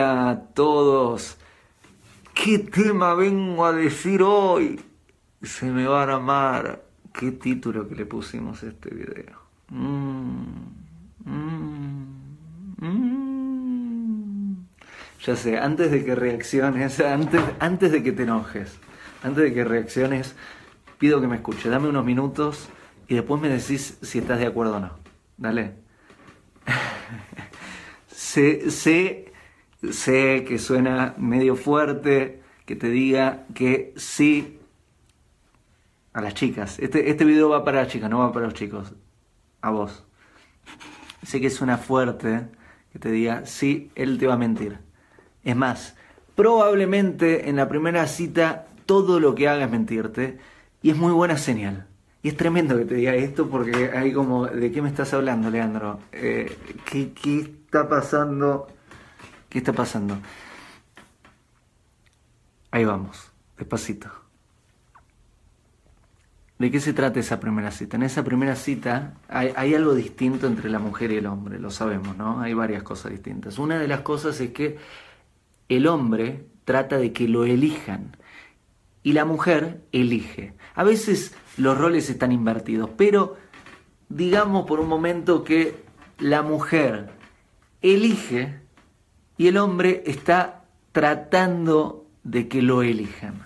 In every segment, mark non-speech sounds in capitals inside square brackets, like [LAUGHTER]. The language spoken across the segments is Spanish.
Hola a todos. ¿Qué tema vengo a decir hoy? Se me va a amar. ¿Qué título que le pusimos a este video? Mm, mm, mm. Ya sé, antes de que reacciones, antes, antes de que te enojes, antes de que reacciones, pido que me escuches. Dame unos minutos y después me decís si estás de acuerdo o no. Dale. [LAUGHS] sé, sé sé que suena medio fuerte que te diga que sí a las chicas. Este, este video va para las chicas, no va para los chicos. A vos. Sé que suena fuerte que te diga, sí, él te va a mentir. Es más, probablemente en la primera cita todo lo que haga es mentirte y es muy buena señal. Y es tremendo que te diga esto porque hay como, ¿de qué me estás hablando, Leandro? Eh, ¿qué, ¿Qué está pasando? ¿Qué está pasando? Ahí vamos, despacito. ¿De qué se trata esa primera cita? En esa primera cita hay, algo distinto entre la mujer y el hombre, lo sabemos, ¿no? Hay varias cosas distintas. Una de las cosas es que el hombre trata de que lo elijan y la mujer elige. A veces los roles están invertidos, pero digamos por un momento que la mujer elige y el hombre está tratando de que lo elijan.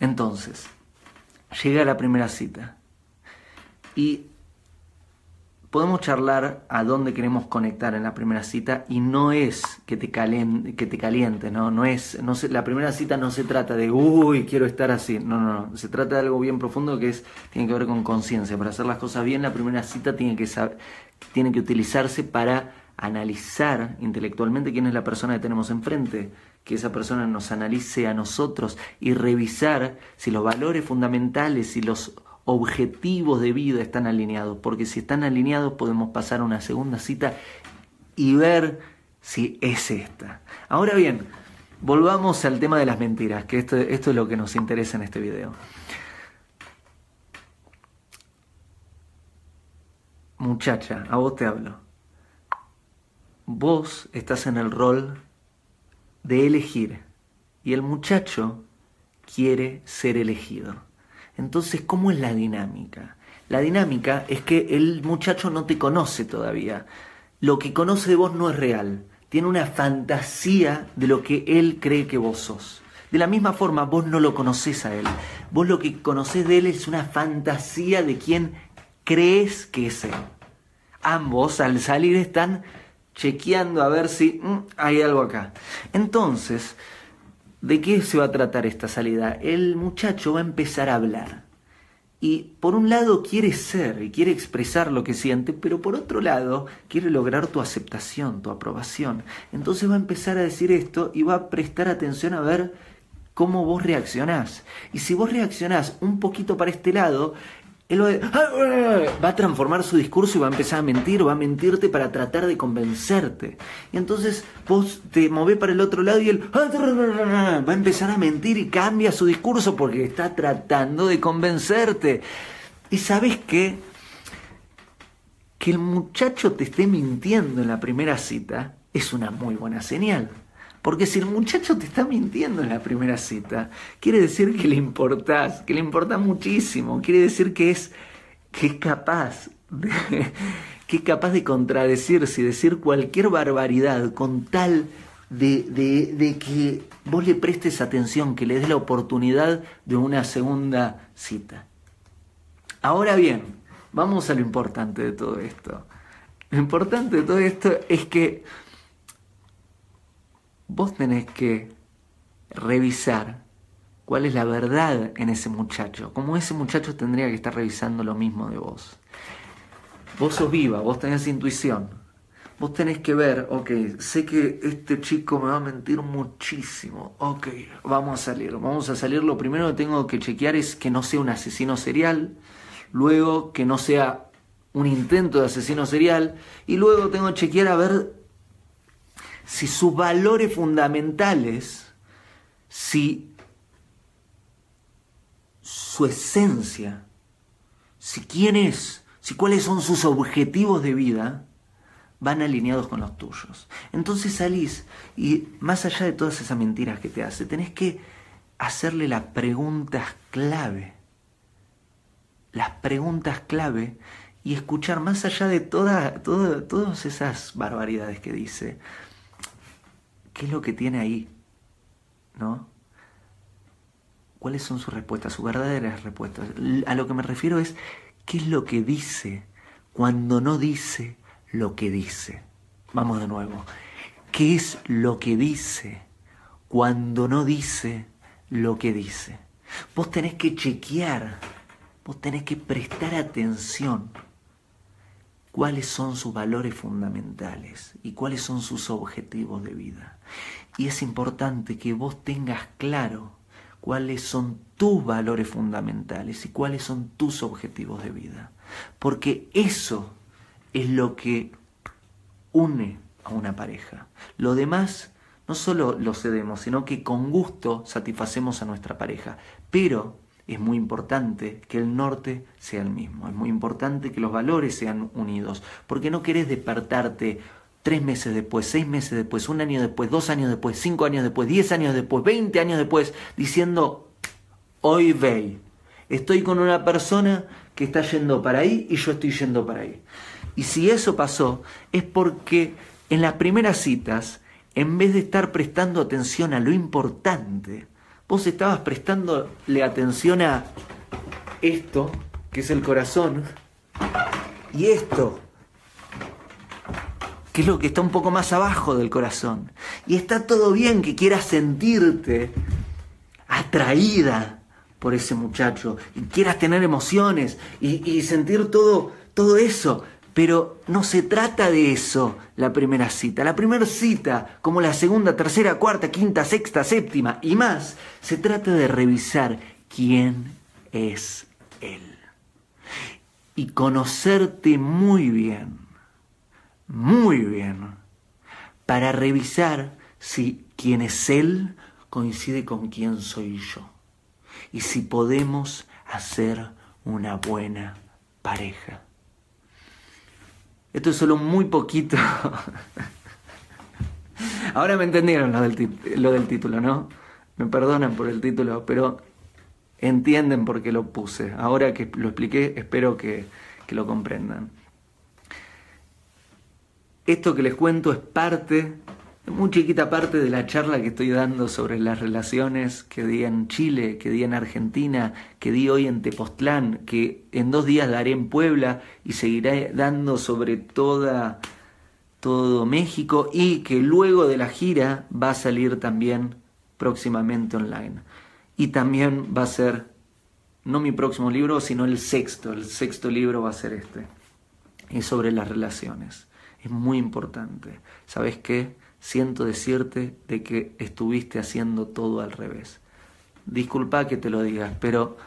Entonces, llega la primera cita y podemos charlar a dónde queremos conectar en la primera cita y no es que te caliente, que te caliente ¿no? No es, no la primera cita no se trata de, uy, quiero estar así. No, no, no. Se trata de algo bien profundo que es, tiene que ver con conciencia. Para hacer las cosas bien, la primera cita tiene que, saber, tiene que utilizarse para analizar intelectualmente quién es la persona que tenemos enfrente, que esa persona nos analice a nosotros y revisar si los valores fundamentales y los objetivos de vida están alineados, porque si están alineados podemos pasar a una segunda cita y ver si es esta. Ahora bien, volvamos al tema de las mentiras, que esto, esto es lo que nos interesa en este video. Muchacha, a vos te hablo vos estás en el rol de elegir y el muchacho quiere ser elegido. Entonces, ¿cómo es la dinámica? La dinámica es que el muchacho no te conoce todavía. Lo que conoce de vos no es real. Tiene una fantasía de lo que él cree que vos sos. De la misma forma, vos no lo conoces a él. Vos lo que conocés de él es una fantasía de quien crees que es él. Ambos al salir están chequeando a ver si mm, hay algo acá. Entonces, ¿de qué se va a tratar esta salida? El muchacho va a empezar a hablar. Y por un lado quiere ser y quiere expresar lo que siente, pero por otro lado quiere lograr tu aceptación, tu aprobación. Entonces va a empezar a decir esto y va a prestar atención a ver cómo vos reaccionás. Y si vos reaccionás un poquito para este lado, él va a transformar su discurso y va a empezar a mentir, va a mentirte para tratar de convencerte. Y entonces vos te movés para el otro lado y él va a empezar a mentir y cambia su discurso porque está tratando de convencerte. Y sabes qué? Que el muchacho te esté mintiendo en la primera cita es una muy buena señal. Porque si el muchacho te está mintiendo en la primera cita, quiere decir que le importás, que le importa muchísimo, quiere decir que es, que es capaz de, [LAUGHS] que es capaz de contradecirse y decir cualquier barbaridad con tal de, de, que vos le prestes atención, que le des la oportunidad de una segunda cita. Ahora bien, vamos a lo importante de todo esto. Lo importante de todo esto es que vos tenés que revisar cuál es la verdad en ese muchacho, como ese muchacho tendría que estar revisando lo mismo de vos. Vos sos viva, vos tenés intuición, vos tenés que ver, ok, sé que este chico me va a mentir muchísimo, ok, vamos a salir, vamos a salir, lo primero que tengo que chequear es que no sea un asesino serial, luego que no sea un intento de asesino serial, y luego tengo que chequear a ver si sus valores fundamentales, si su esencia, si quién es, si cuáles son sus objetivos de vida, van alineados con los tuyos. Entonces salís y más allá de todas esas mentiras que te hace, tenés que hacerle las preguntas clave. Las preguntas clave y escuchar más allá de toda, todas esas barbaridades que dice. ¿Qué es lo que tiene ahí? ¿No? ¿Cuáles son sus respuestas, sus verdaderas respuestas? A lo que me refiero es qué es lo que dice cuando no dice lo que dice. Vamos de nuevo. ¿Qué es lo que dice cuando no dice lo que dice? Vos tenés que chequear, vos tenés que prestar atención cuáles son sus valores fundamentales y cuáles son sus objetivos de vida. Y es importante que vos tengas claro cuáles son tus valores fundamentales y cuáles son tus objetivos de vida. Porque eso es lo que une a una pareja. Lo demás no solo lo cedemos, sino que con gusto satisfacemos a nuestra pareja. Pero es muy importante que el norte sea el mismo, es muy importante que los valores sean unidos, porque no querés despertarte tres meses después, seis meses después, un año después, dos años después, cinco años después, diez años después, veinte años después, diciendo, hoy ve, estoy con una persona que está yendo para ahí y yo estoy yendo para ahí. Y si eso pasó, es porque en las primeras citas, en vez de estar prestando atención a lo importante, vos estabas prestándole atención a esto, que es el corazón, y esto, que es lo que está un poco más abajo del corazón. Y está todo bien que quieras sentirte atraída por ese muchacho y quieras tener emociones y, y sentir todo, todo eso. Pero no se trata de eso la primera cita. La primera cita, como la segunda, tercera, cuarta, quinta, sexta, séptima y más, se trata de revisar quién es Él. Y conocerte muy bien, muy bien, para revisar si quién es Él coincide con quién soy yo. Y si podemos hacer una buena pareja. Esto es solo muy poquito. [LAUGHS] Ahora me entendieron lo del, título, ¿no? Me perdonan por el título, pero entienden por qué lo puse. Ahora que lo expliqué, espero que lo comprendan. Esto que les cuento es parte muy chiquita parte de la charla que estoy dando sobre las relaciones que di en Chile, que di en Argentina, que di hoy en Tepoztlán, que en dos días daré en Puebla y seguiré dando sobre toda, todo México y que luego de la gira va a salir también próximamente online. Y también va a ser, no mi próximo libro, sino el sexto, el sexto libro va a ser este. Es sobre las relaciones. Es muy importante. ¿Sabes qué? Siento decirte de que estuviste haciendo todo al revés. Disculpa que te lo digas, pero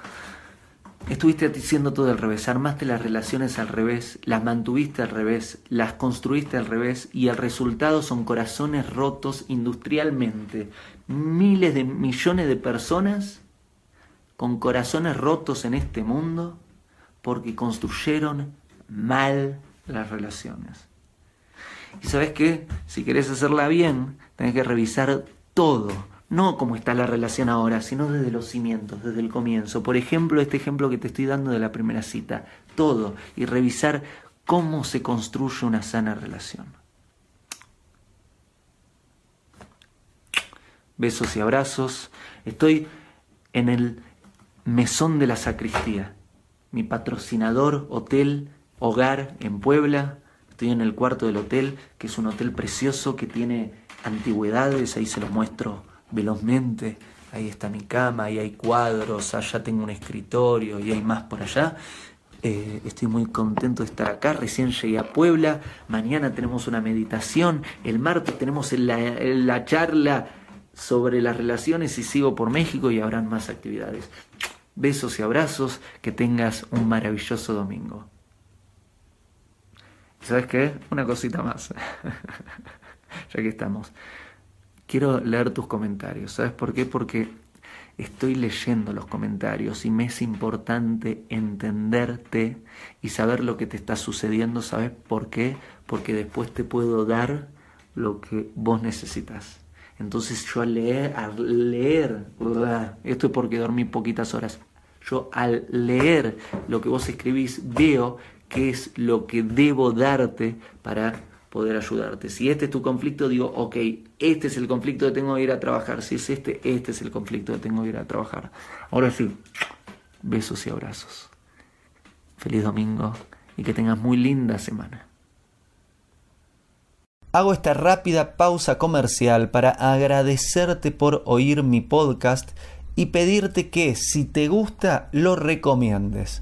estuviste haciendo todo al revés. Armaste las relaciones al revés, las mantuviste al revés, las construiste al revés y el resultado son corazones rotos industrialmente. Miles de millones de personas con corazones rotos en este mundo porque construyeron mal las relaciones. Y sabes qué, si querés hacerla bien, tenés que revisar todo, no cómo está la relación ahora, sino desde los cimientos, desde el comienzo. Por ejemplo, este ejemplo que te estoy dando de la primera cita, todo, y revisar cómo se construye una sana relación. Besos y abrazos. Estoy en el mesón de la sacristía, mi patrocinador, hotel, hogar en Puebla Estoy en el cuarto del hotel, que es un hotel precioso que tiene antigüedades, ahí se los muestro velozmente. Ahí está mi cama, ahí hay cuadros, allá tengo un escritorio y hay más por allá. Eh, estoy muy contento de estar acá. Recién llegué a Puebla. Mañana tenemos una meditación. El martes tenemos la, la charla sobre las relaciones y sigo por México y habrán más actividades. Besos y abrazos. Que tengas un maravilloso domingo. ¿Sabes qué? Una cosita más. [LAUGHS] ya que estamos. Quiero leer tus comentarios. ¿Sabes por qué? Porque estoy leyendo los comentarios y me es importante entenderte y saber lo que te está sucediendo. ¿Sabes por qué? Porque después te puedo dar lo que vos necesitas. Entonces yo al leer, al leer, esto es porque dormí poquitas horas, yo al leer lo que vos escribís veo qué es lo que debo darte para poder ayudarte. Si este es tu conflicto, digo, ok, este es el conflicto que tengo que ir a trabajar. Si es este, este es el conflicto que tengo que ir a trabajar. Ahora sí, besos y abrazos. Feliz domingo y que tengas muy linda semana. Hago esta rápida pausa comercial para agradecerte por oír mi podcast y pedirte que si te gusta lo recomiendes.